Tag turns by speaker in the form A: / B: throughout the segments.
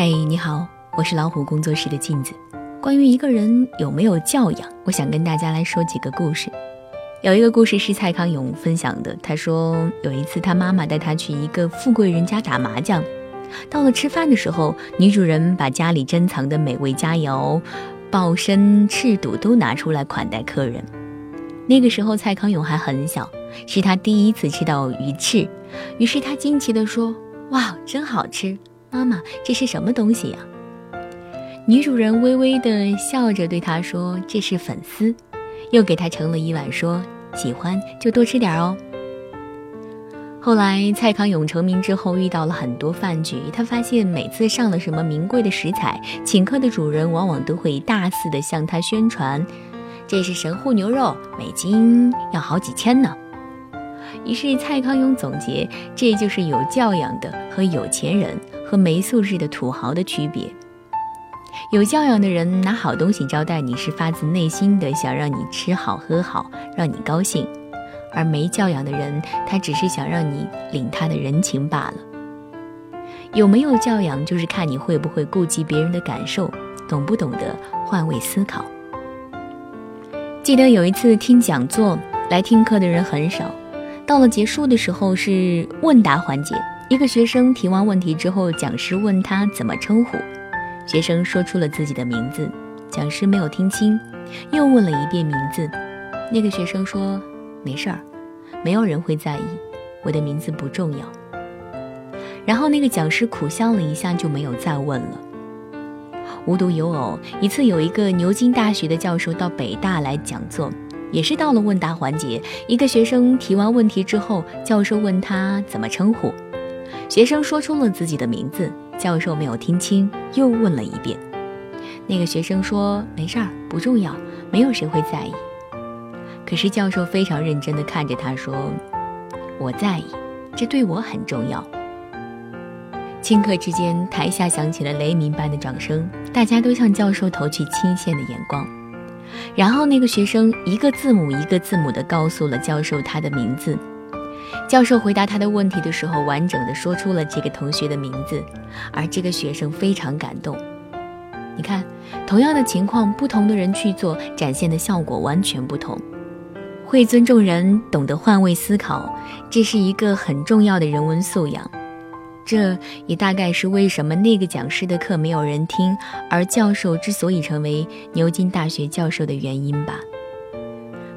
A: 嘿，你好，我是老虎工作室的镜子。关于一个人有没有教养，我想跟大家来说几个故事。有一个故事是蔡康永分享的，他说有一次他妈妈带他去一个富贵人家打麻将，到了吃饭的时候，女主人把家里珍藏的美味佳肴、鲍参、翅肚都拿出来款待客人。那个时候蔡康永还很小，是他第一次吃到鱼翅，于是他惊奇地说：“哇，真好吃！”妈妈，这是什么东西呀？女主人微微的笑着对他说：“这是粉丝。”又给他盛了一碗，说：“喜欢就多吃点哦。”后来蔡康永成名之后，遇到了很多饭局，他发现每次上了什么名贵的食材，请客的主人往往都会大肆的向他宣传：“这是神户牛肉，每斤要好几千呢。”于是蔡康永总结：“这就是有教养的和有钱人。”和没素质的土豪的区别。有教养的人拿好东西招待你，是发自内心的想让你吃好喝好，让你高兴；而没教养的人，他只是想让你领他的人情罢了。有没有教养，就是看你会不会顾及别人的感受，懂不懂得换位思考。记得有一次听讲座，来听课的人很少，到了结束的时候是问答环节。一个学生提完问题之后，讲师问他怎么称呼，学生说出了自己的名字，讲师没有听清，又问了一遍名字。那个学生说：“没事儿，没有人会在意，我的名字不重要。”然后那个讲师苦笑了一下，就没有再问了。无独有偶，一次有一个牛津大学的教授到北大来讲座，也是到了问答环节，一个学生提完问题之后，教授问他怎么称呼。学生说出了自己的名字，教授没有听清，又问了一遍。那个学生说：“没事儿，不重要，没有谁会在意。”可是教授非常认真地看着他说：“我在意，这对我很重要。”顷刻之间，台下响起了雷鸣般的掌声，大家都向教授投去钦羡的眼光。然后那个学生一个字母一个字母地告诉了教授他的名字。教授回答他的问题的时候，完整的说出了这个同学的名字，而这个学生非常感动。你看，同样的情况，不同的人去做，展现的效果完全不同。会尊重人，懂得换位思考，这是一个很重要的人文素养。这也大概是为什么那个讲师的课没有人听，而教授之所以成为牛津大学教授的原因吧。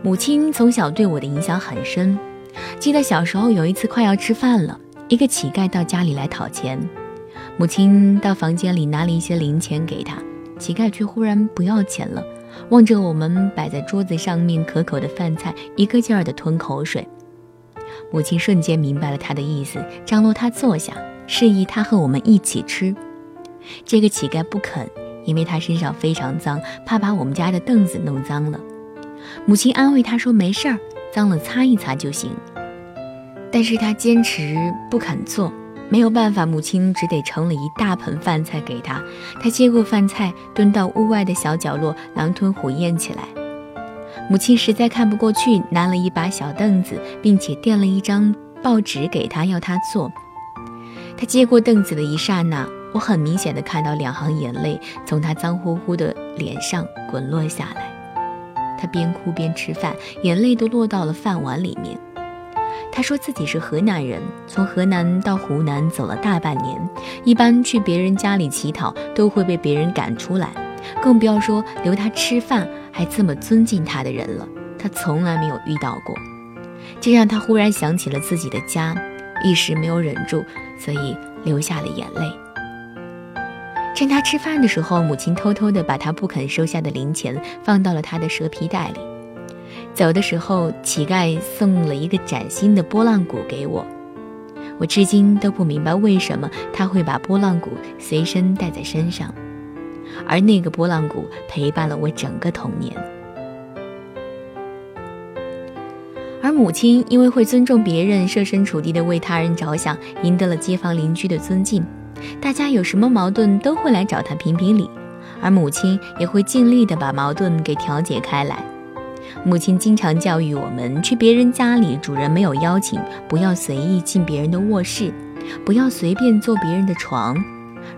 A: 母亲从小对我的影响很深。记得小时候有一次快要吃饭了，一个乞丐到家里来讨钱，母亲到房间里拿了一些零钱给他，乞丐却忽然不要钱了，望着我们摆在桌子上面可口的饭菜，一个劲儿地吞口水。母亲瞬间明白了他的意思，张罗他坐下，示意他和我们一起吃。这个乞丐不肯，因为他身上非常脏，怕把我们家的凳子弄脏了。母亲安慰他说：“没事儿。”脏了擦一擦就行，但是他坚持不肯做，没有办法，母亲只得盛了一大盆饭菜给他。他接过饭菜，蹲到屋外的小角落，狼吞虎咽起来。母亲实在看不过去，拿了一把小凳子，并且垫了一张报纸给他，要他坐。他接过凳子的一刹那，我很明显的看到两行眼泪从他脏乎乎的脸上滚落下来。他边哭边吃饭，眼泪都落到了饭碗里面。他说自己是河南人，从河南到湖南走了大半年，一般去别人家里乞讨都会被别人赶出来，更不要说留他吃饭还这么尊敬他的人了。他从来没有遇到过，这让他忽然想起了自己的家，一时没有忍住，所以流下了眼泪。趁他吃饭的时候，母亲偷偷地把他不肯收下的零钱放到了他的蛇皮袋里。走的时候，乞丐送了一个崭新的拨浪鼓给我。我至今都不明白为什么他会把拨浪鼓随身带在身上，而那个拨浪鼓陪伴了我整个童年。而母亲因为会尊重别人，设身处地的为他人着想，赢得了街坊邻居的尊敬。大家有什么矛盾都会来找他评评理，而母亲也会尽力的把矛盾给调解开来。母亲经常教育我们，去别人家里，主人没有邀请，不要随意进别人的卧室，不要随便坐别人的床，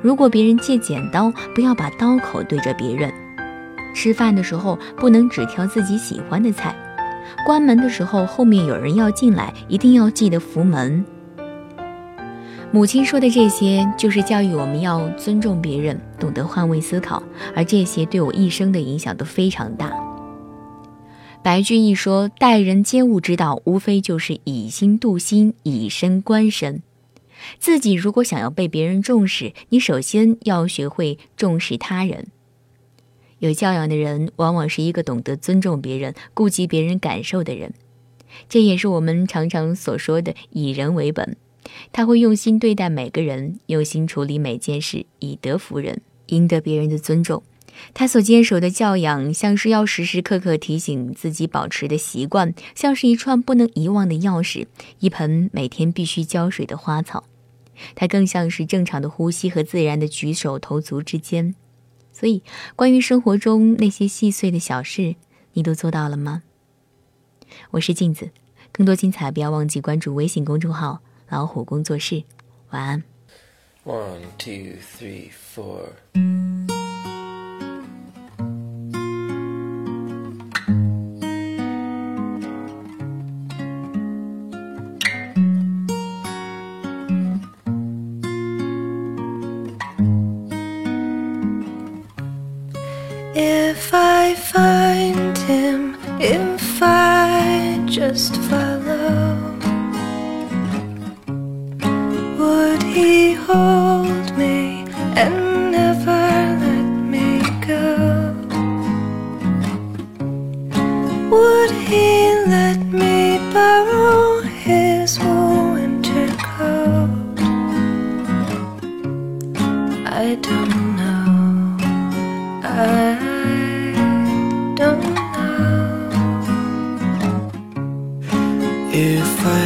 A: 如果别人借剪刀，不要把刀口对着别人；吃饭的时候不能只挑自己喜欢的菜；关门的时候后面有人要进来，一定要记得扶门。母亲说的这些，就是教育我们要尊重别人，懂得换位思考，而这些对我一生的影响都非常大。白居易说：“待人接物之道，无非就是以心度心，以身观身。自己如果想要被别人重视，你首先要学会重视他人。有教养的人，往往是一个懂得尊重别人、顾及别人感受的人。这也是我们常常所说的以人为本。”他会用心对待每个人，用心处理每件事，以德服人，赢得别人的尊重。他所坚守的教养，像是要时时刻刻提醒自己保持的习惯，像是一串不能遗忘的钥匙，一盆每天必须浇水的花草。它更像是正常的呼吸和自然的举手投足之间。所以，关于生活中那些细碎的小事，你都做到了吗？我是镜子，更多精彩不要忘记关注微信公众号。老虎工作室，晚安。One, two, three, four. If I find him, if I just follow.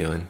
A: doing?